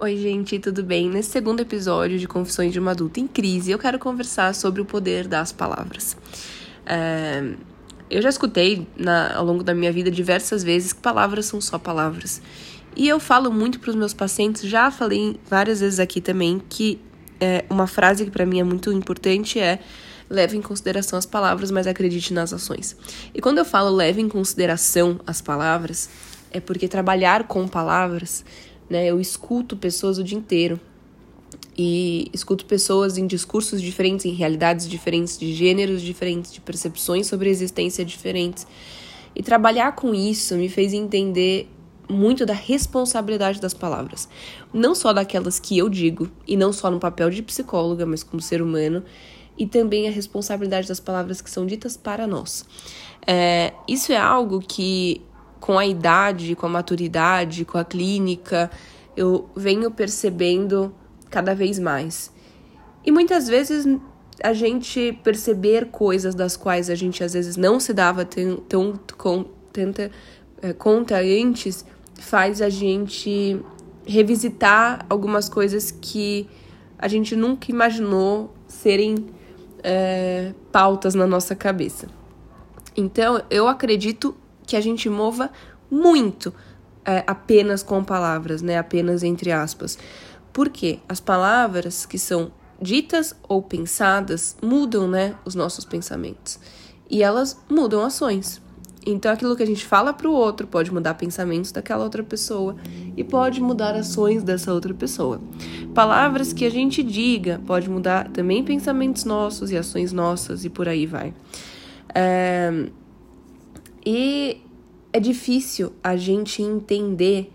Oi, gente, tudo bem? Nesse segundo episódio de Confissões de uma Adulta em Crise, eu quero conversar sobre o poder das palavras. É, eu já escutei na, ao longo da minha vida diversas vezes que palavras são só palavras. E eu falo muito para os meus pacientes, já falei várias vezes aqui também, que é, uma frase que para mim é muito importante é leve em consideração as palavras, mas acredite nas ações. E quando eu falo leve em consideração as palavras, é porque trabalhar com palavras né? Eu escuto pessoas o dia inteiro e escuto pessoas em discursos diferentes, em realidades diferentes, de gêneros diferentes, de percepções sobre a existência diferentes. E trabalhar com isso me fez entender muito da responsabilidade das palavras. Não só daquelas que eu digo, e não só no papel de psicóloga, mas como ser humano, e também a responsabilidade das palavras que são ditas para nós. É, isso é algo que com a idade, com a maturidade, com a clínica, eu venho percebendo cada vez mais. E muitas vezes a gente perceber coisas das quais a gente às vezes não se dava tão, com, tanta é, conta antes faz a gente revisitar algumas coisas que a gente nunca imaginou serem é, pautas na nossa cabeça. Então, eu acredito que a gente mova muito é, apenas com palavras, né? Apenas entre aspas. Porque as palavras que são ditas ou pensadas mudam, né, os nossos pensamentos. E elas mudam ações. Então, aquilo que a gente fala para o outro pode mudar pensamentos daquela outra pessoa e pode mudar ações dessa outra pessoa. Palavras que a gente diga pode mudar também pensamentos nossos e ações nossas e por aí vai. É, e é difícil a gente entender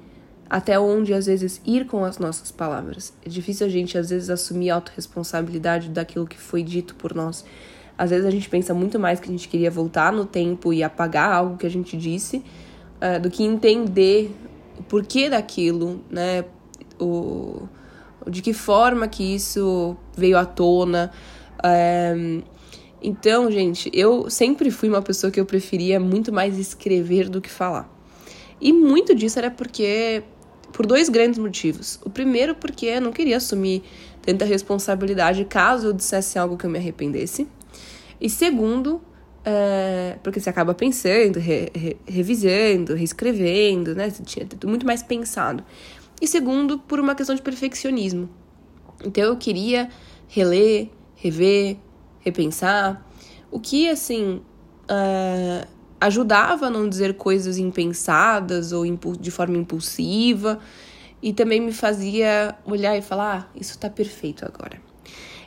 até onde às vezes ir com as nossas palavras. É difícil a gente às vezes assumir a autorresponsabilidade daquilo que foi dito por nós. Às vezes a gente pensa muito mais que a gente queria voltar no tempo e apagar algo que a gente disse uh, do que entender o porquê daquilo, né? O, de que forma que isso veio à tona. Uh, então, gente, eu sempre fui uma pessoa que eu preferia muito mais escrever do que falar. E muito disso era porque por dois grandes motivos. O primeiro, porque eu não queria assumir tanta responsabilidade caso eu dissesse algo que eu me arrependesse. E segundo, é, porque você acaba pensando, re, re, revisando, reescrevendo, né? Você tinha muito mais pensado. E segundo, por uma questão de perfeccionismo. Então eu queria reler, rever, repensar, o que, assim, uh, ajudava a não dizer coisas impensadas ou de forma impulsiva e também me fazia olhar e falar: ah, isso tá perfeito agora.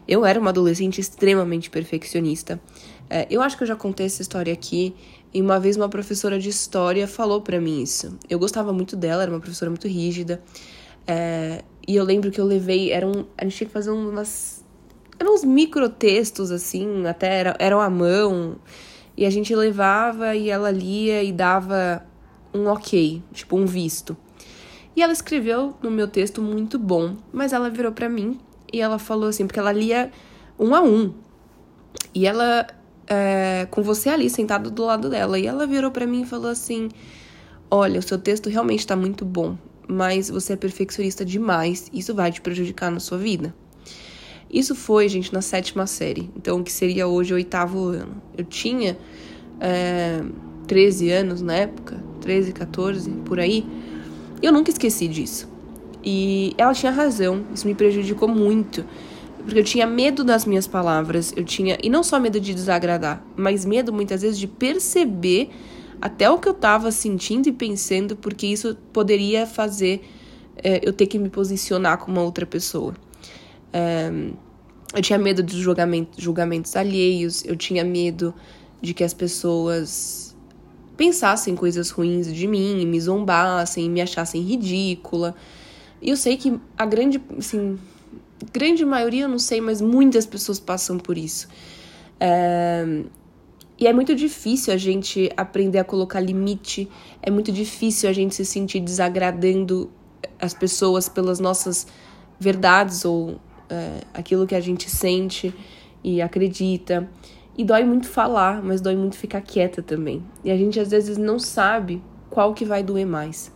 Eu era uma adolescente extremamente perfeccionista. Uh, eu acho que eu já contei essa história aqui. E uma vez uma professora de história falou para mim isso. Eu gostava muito dela, era uma professora muito rígida. É, e eu lembro que eu levei, era um, a gente tinha que fazer umas eram uns microtextos, assim, até era, eram à mão. E a gente levava e ela lia e dava um ok, tipo um visto. E ela escreveu no meu texto muito bom, mas ela virou para mim e ela falou assim, porque ela lia um a um. E ela, é, com você ali sentado do lado dela, e ela virou para mim e falou assim: Olha, o seu texto realmente está muito bom, mas você é perfeccionista demais, isso vai te prejudicar na sua vida. Isso foi, gente, na sétima série, então que seria hoje o oitavo ano. Eu tinha é, 13 anos na época, 13, 14, por aí, e eu nunca esqueci disso. E ela tinha razão, isso me prejudicou muito, porque eu tinha medo das minhas palavras, eu tinha, e não só medo de desagradar, mas medo muitas vezes de perceber até o que eu estava sentindo e pensando, porque isso poderia fazer é, eu ter que me posicionar como uma outra pessoa. Eu tinha medo dos julgamentos, julgamentos alheios, eu tinha medo de que as pessoas pensassem coisas ruins de mim, me zombassem, me achassem ridícula. E eu sei que a grande, assim, grande maioria, eu não sei, mas muitas pessoas passam por isso. E é muito difícil a gente aprender a colocar limite, é muito difícil a gente se sentir desagradando as pessoas pelas nossas verdades ou é, aquilo que a gente sente e acredita. E dói muito falar, mas dói muito ficar quieta também. E a gente às vezes não sabe qual que vai doer mais.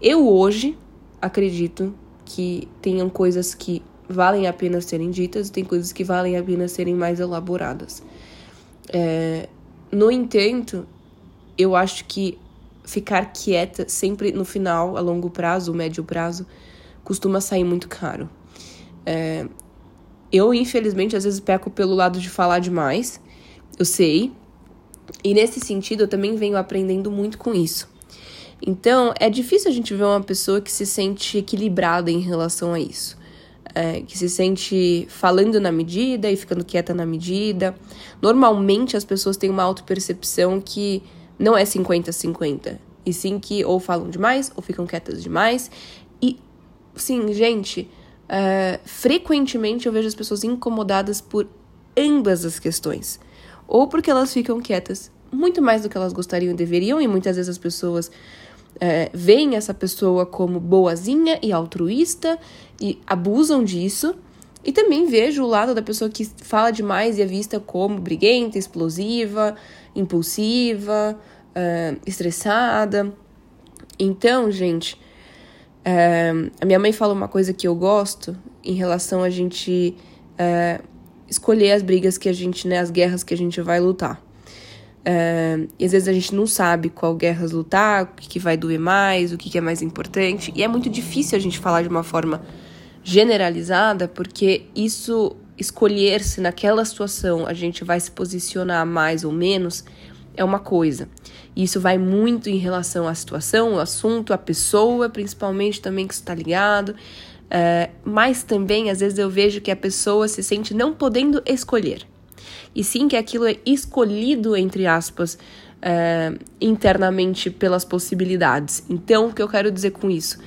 Eu hoje acredito que tenham coisas que valem a pena serem ditas e tem coisas que valem a pena serem mais elaboradas. É, no entanto, eu acho que ficar quieta sempre no final, a longo prazo, médio prazo, costuma sair muito caro. É, eu, infelizmente, às vezes peco pelo lado de falar demais, eu sei, e nesse sentido eu também venho aprendendo muito com isso. Então, é difícil a gente ver uma pessoa que se sente equilibrada em relação a isso. É, que se sente falando na medida e ficando quieta na medida. Normalmente as pessoas têm uma autopercepção que não é 50-50. E sim que ou falam demais ou ficam quietas demais. E, sim, gente, é, frequentemente eu vejo as pessoas incomodadas por ambas as questões. Ou porque elas ficam quietas muito mais do que elas gostariam e deveriam, e muitas vezes as pessoas é, veem essa pessoa como boazinha e altruísta e abusam disso. E também vejo o lado da pessoa que fala demais e é vista como briguenta, explosiva, impulsiva, uh, estressada. Então, gente, uh, a minha mãe fala uma coisa que eu gosto em relação a gente uh, escolher as brigas que a gente, né, as guerras que a gente vai lutar. e às vezes a gente não sabe qual guerras lutar, o que, que vai doer mais, o que, que é mais importante. E é muito difícil a gente falar de uma forma generalizada, porque isso escolher se naquela situação a gente vai se posicionar mais ou menos é uma coisa. Isso vai muito em relação à situação, o assunto, a pessoa, principalmente também que está ligado. É, mas também, às vezes, eu vejo que a pessoa se sente não podendo escolher. E sim que aquilo é escolhido, entre aspas, é, internamente pelas possibilidades. Então, o que eu quero dizer com isso?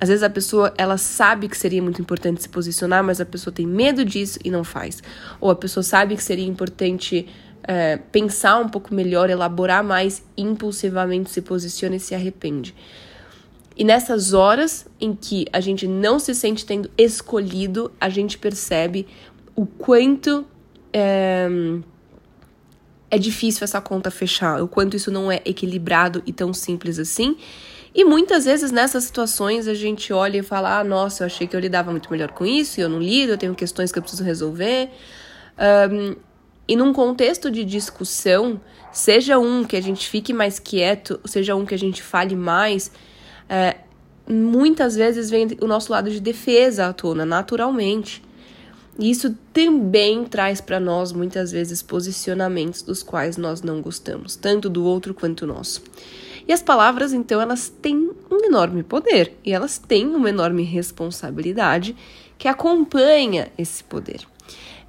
Às vezes a pessoa, ela sabe que seria muito importante se posicionar, mas a pessoa tem medo disso e não faz. Ou a pessoa sabe que seria importante é, pensar um pouco melhor, elaborar mais, impulsivamente se posiciona e se arrepende. E nessas horas em que a gente não se sente tendo escolhido, a gente percebe o quanto é, é difícil essa conta fechar, o quanto isso não é equilibrado e tão simples assim. E muitas vezes nessas situações a gente olha e fala: ah, nossa, eu achei que eu lidava muito melhor com isso, e eu não lido, eu tenho questões que eu preciso resolver. Um, e num contexto de discussão, seja um que a gente fique mais quieto, seja um que a gente fale mais, é, muitas vezes vem o nosso lado de defesa à tona, naturalmente. E isso também traz para nós, muitas vezes, posicionamentos dos quais nós não gostamos, tanto do outro quanto nosso. E as palavras, então, elas têm um enorme poder e elas têm uma enorme responsabilidade que acompanha esse poder.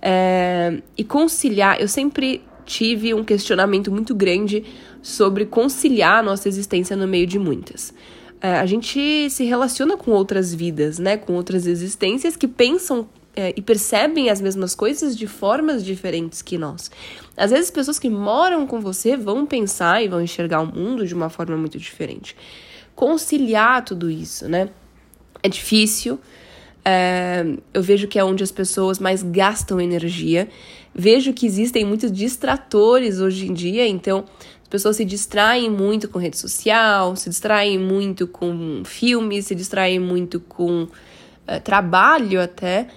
É, e conciliar, eu sempre tive um questionamento muito grande sobre conciliar a nossa existência no meio de muitas. É, a gente se relaciona com outras vidas, né? Com outras existências que pensam é, e percebem as mesmas coisas de formas diferentes que nós. Às vezes, pessoas que moram com você vão pensar e vão enxergar o mundo de uma forma muito diferente. Conciliar tudo isso, né? É difícil, eu vejo que é onde as pessoas mais gastam energia. Vejo que existem muitos distratores hoje em dia, então as pessoas se distraem muito com rede social, se distraem muito com filmes, se distraem muito com é, trabalho até,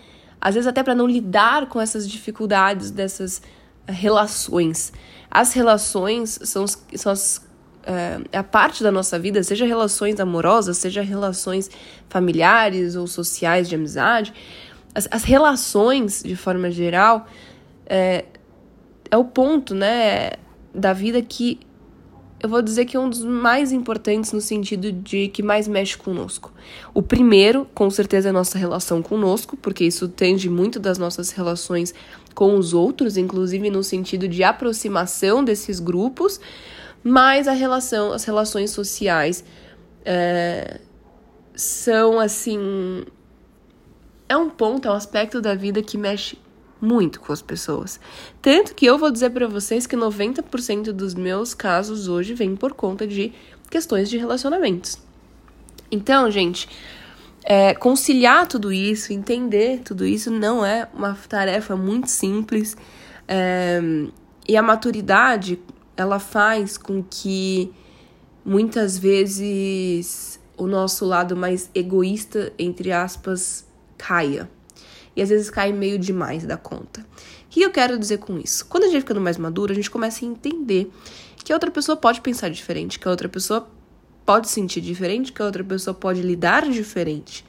às vezes até para não lidar com essas dificuldades dessas relações. As relações são, são as é a parte da nossa vida, seja relações amorosas, seja relações familiares ou sociais de amizade, as, as relações, de forma geral, é, é o ponto, né, da vida que eu vou dizer que é um dos mais importantes no sentido de que mais mexe conosco. O primeiro, com certeza, é a nossa relação conosco, porque isso tende muito das nossas relações com os outros, inclusive no sentido de aproximação desses grupos, mas a relação, as relações sociais é, são assim. É um ponto, é um aspecto da vida que mexe muito com as pessoas. Tanto que eu vou dizer para vocês que 90% dos meus casos hoje vem por conta de questões de relacionamentos. Então, gente, é, conciliar tudo isso, entender tudo isso, não é uma tarefa muito simples. É, e a maturidade ela faz com que muitas vezes o nosso lado mais egoísta, entre aspas, caia. E às vezes cai meio demais da conta. O que eu quero dizer com isso? Quando a gente ficando mais maduro, a gente começa a entender que a outra pessoa pode pensar diferente, que a outra pessoa pode sentir diferente, que a outra pessoa pode lidar diferente.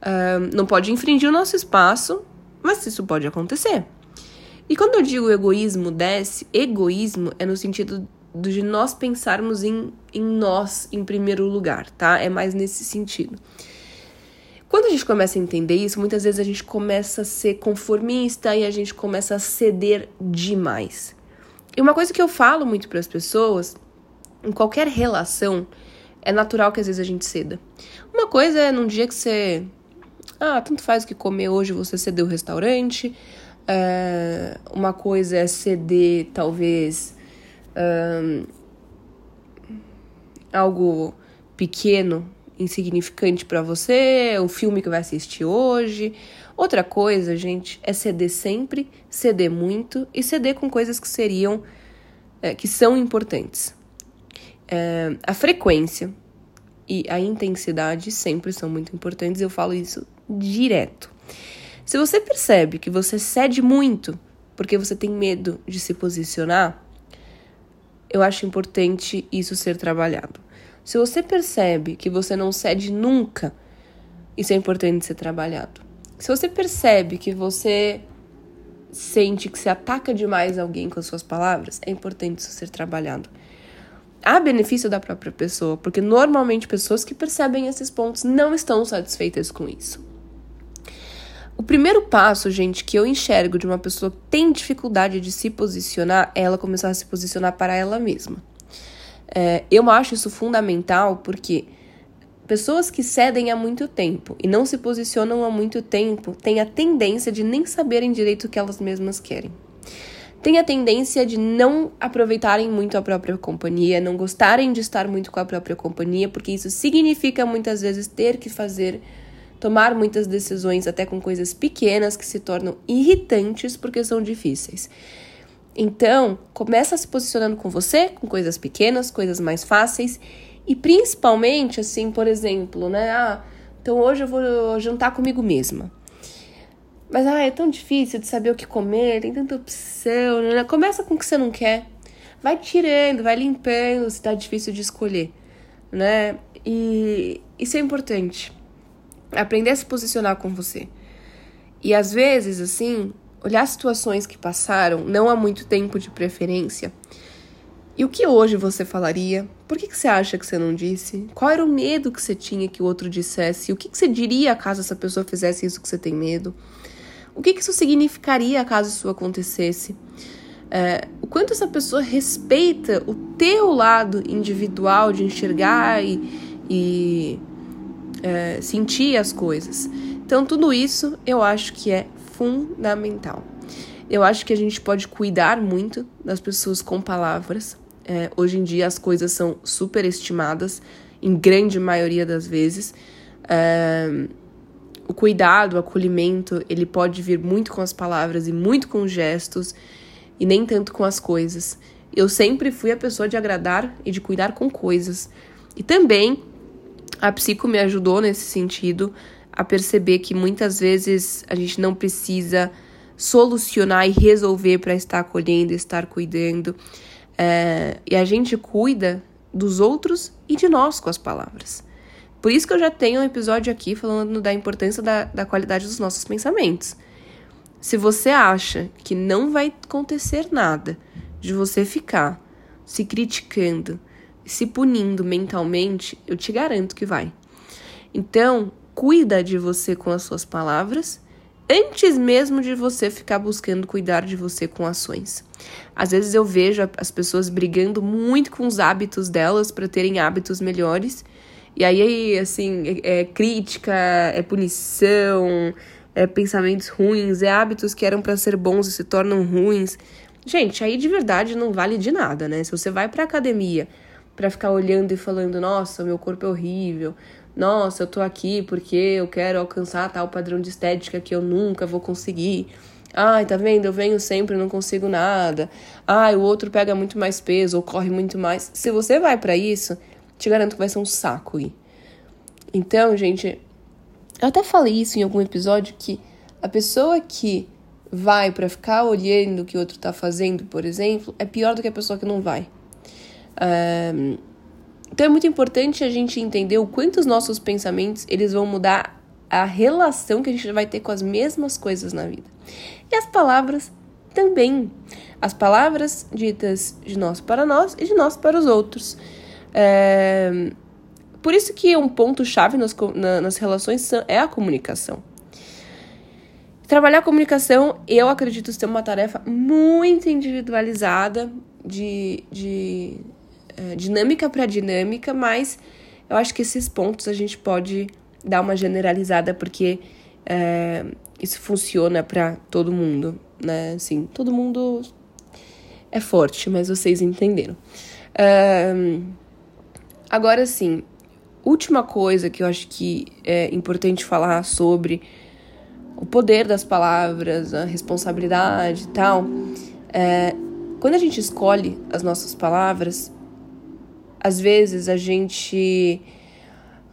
Uh, não pode infringir o nosso espaço, mas isso pode acontecer. E quando eu digo egoísmo desce, egoísmo é no sentido de nós pensarmos em, em nós em primeiro lugar, tá? É mais nesse sentido. Quando a gente começa a entender isso, muitas vezes a gente começa a ser conformista e a gente começa a ceder demais. E uma coisa que eu falo muito para as pessoas, em qualquer relação, é natural que às vezes a gente ceda. Uma coisa é num dia que você. Ah, tanto faz o que comer hoje, você ceder o restaurante. É, uma coisa é ceder, talvez, um, algo pequeno, insignificante para você, o filme que vai assistir hoje. Outra coisa, gente, é ceder sempre, ceder muito e ceder com coisas que seriam, é, que são importantes. É, a frequência e a intensidade sempre são muito importantes, eu falo isso direto. Se você percebe que você cede muito porque você tem medo de se posicionar, eu acho importante isso ser trabalhado. Se você percebe que você não cede nunca, isso é importante ser trabalhado. Se você percebe que você sente que se ataca demais alguém com as suas palavras, é importante isso ser trabalhado. Há benefício da própria pessoa, porque normalmente pessoas que percebem esses pontos não estão satisfeitas com isso. O primeiro passo, gente, que eu enxergo de uma pessoa que tem dificuldade de se posicionar é ela começar a se posicionar para ela mesma. É, eu acho isso fundamental porque pessoas que cedem há muito tempo e não se posicionam há muito tempo têm a tendência de nem saberem direito o que elas mesmas querem. Tem a tendência de não aproveitarem muito a própria companhia, não gostarem de estar muito com a própria companhia, porque isso significa muitas vezes ter que fazer tomar muitas decisões até com coisas pequenas que se tornam irritantes porque são difíceis. Então, começa se posicionando com você, com coisas pequenas, coisas mais fáceis e principalmente assim, por exemplo, né? Ah, então hoje eu vou jantar comigo mesma. Mas ah, é tão difícil de saber o que comer, tem tanta opção, né? Começa com o que você não quer. Vai tirando, vai limpando se tá difícil de escolher, né? E isso é importante aprender a se posicionar com você. E às vezes, assim, olhar situações que passaram, não há muito tempo de preferência. E o que hoje você falaria? Por que, que você acha que você não disse? Qual era o medo que você tinha que o outro dissesse? O que, que você diria caso essa pessoa fizesse isso que você tem medo? O que, que isso significaria caso isso acontecesse? É, o quanto essa pessoa respeita o teu lado individual de enxergar e, e é, sentir as coisas. Então, tudo isso eu acho que é fundamental. Eu acho que a gente pode cuidar muito das pessoas com palavras. É, hoje em dia as coisas são superestimadas, em grande maioria das vezes. É, o cuidado, o acolhimento, ele pode vir muito com as palavras e muito com gestos, e nem tanto com as coisas. Eu sempre fui a pessoa de agradar e de cuidar com coisas. E também a psico me ajudou nesse sentido a perceber que muitas vezes a gente não precisa solucionar e resolver para estar acolhendo, estar cuidando. É, e a gente cuida dos outros e de nós com as palavras. Por isso que eu já tenho um episódio aqui falando da importância da, da qualidade dos nossos pensamentos. Se você acha que não vai acontecer nada de você ficar se criticando, se punindo mentalmente, eu te garanto que vai. Então, cuida de você com as suas palavras antes mesmo de você ficar buscando cuidar de você com ações. Às vezes eu vejo as pessoas brigando muito com os hábitos delas para terem hábitos melhores. E aí, assim, é, é crítica, é punição, é pensamentos ruins, é hábitos que eram para ser bons e se tornam ruins. Gente, aí de verdade não vale de nada, né? Se você vai para academia para ficar olhando e falando: nossa, meu corpo é horrível, nossa, eu tô aqui porque eu quero alcançar tal padrão de estética que eu nunca vou conseguir. Ai, tá vendo? Eu venho sempre não consigo nada. Ai, o outro pega muito mais peso ou corre muito mais. Se você vai para isso, te garanto que vai ser um saco ir. Então, gente, eu até falei isso em algum episódio que a pessoa que vai para ficar olhando o que o outro tá fazendo, por exemplo, é pior do que a pessoa que não vai. Então é muito importante a gente entender o quanto os nossos pensamentos eles vão mudar a relação que a gente vai ter com as mesmas coisas na vida. E as palavras também. As palavras ditas de nós para nós e de nós para os outros. É... Por isso que um ponto-chave nas, nas relações é a comunicação. Trabalhar a comunicação, eu acredito ser uma tarefa muito individualizada, de, de dinâmica para dinâmica, mas eu acho que esses pontos a gente pode dar uma generalizada, porque é, isso funciona para todo mundo, né? Assim, todo mundo é forte, mas vocês entenderam. É, agora, sim, última coisa que eu acho que é importante falar sobre o poder das palavras, a responsabilidade e tal. É, quando a gente escolhe as nossas palavras, às vezes a gente.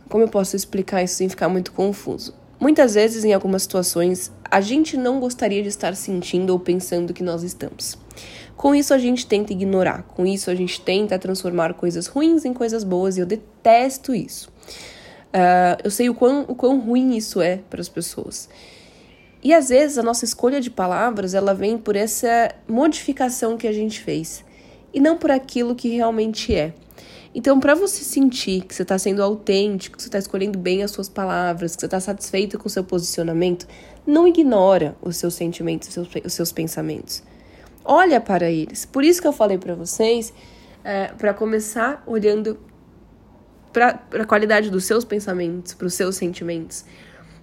Como eu posso explicar isso sem ficar muito confuso? Muitas vezes, em algumas situações, a gente não gostaria de estar sentindo ou pensando que nós estamos. Com isso, a gente tenta ignorar, com isso, a gente tenta transformar coisas ruins em coisas boas e eu detesto isso. Uh, eu sei o quão, o quão ruim isso é para as pessoas. E às vezes a nossa escolha de palavras ela vem por essa modificação que a gente fez e não por aquilo que realmente é. Então, para você sentir que você está sendo autêntico, que você está escolhendo bem as suas palavras, que você está satisfeito com o seu posicionamento, não ignora os seus sentimentos, os seus, os seus pensamentos. Olha para eles. Por isso que eu falei para vocês, é, para começar olhando para a qualidade dos seus pensamentos, para os seus sentimentos.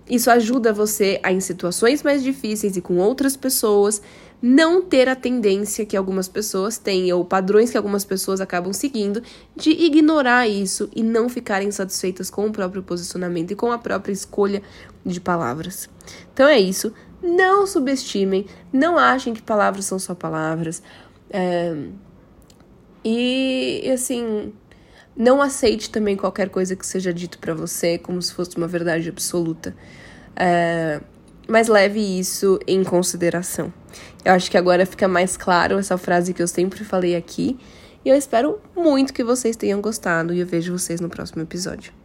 Isso ajuda você a, em situações mais difíceis e com outras pessoas, não ter a tendência que algumas pessoas têm, ou padrões que algumas pessoas acabam seguindo, de ignorar isso e não ficarem satisfeitas com o próprio posicionamento e com a própria escolha de palavras. Então é isso. Não subestimem, não achem que palavras são só palavras. É... E assim, não aceite também qualquer coisa que seja dito para você como se fosse uma verdade absoluta. É, mas leve isso em consideração. Eu acho que agora fica mais claro essa frase que eu sempre falei aqui. E eu espero muito que vocês tenham gostado e eu vejo vocês no próximo episódio.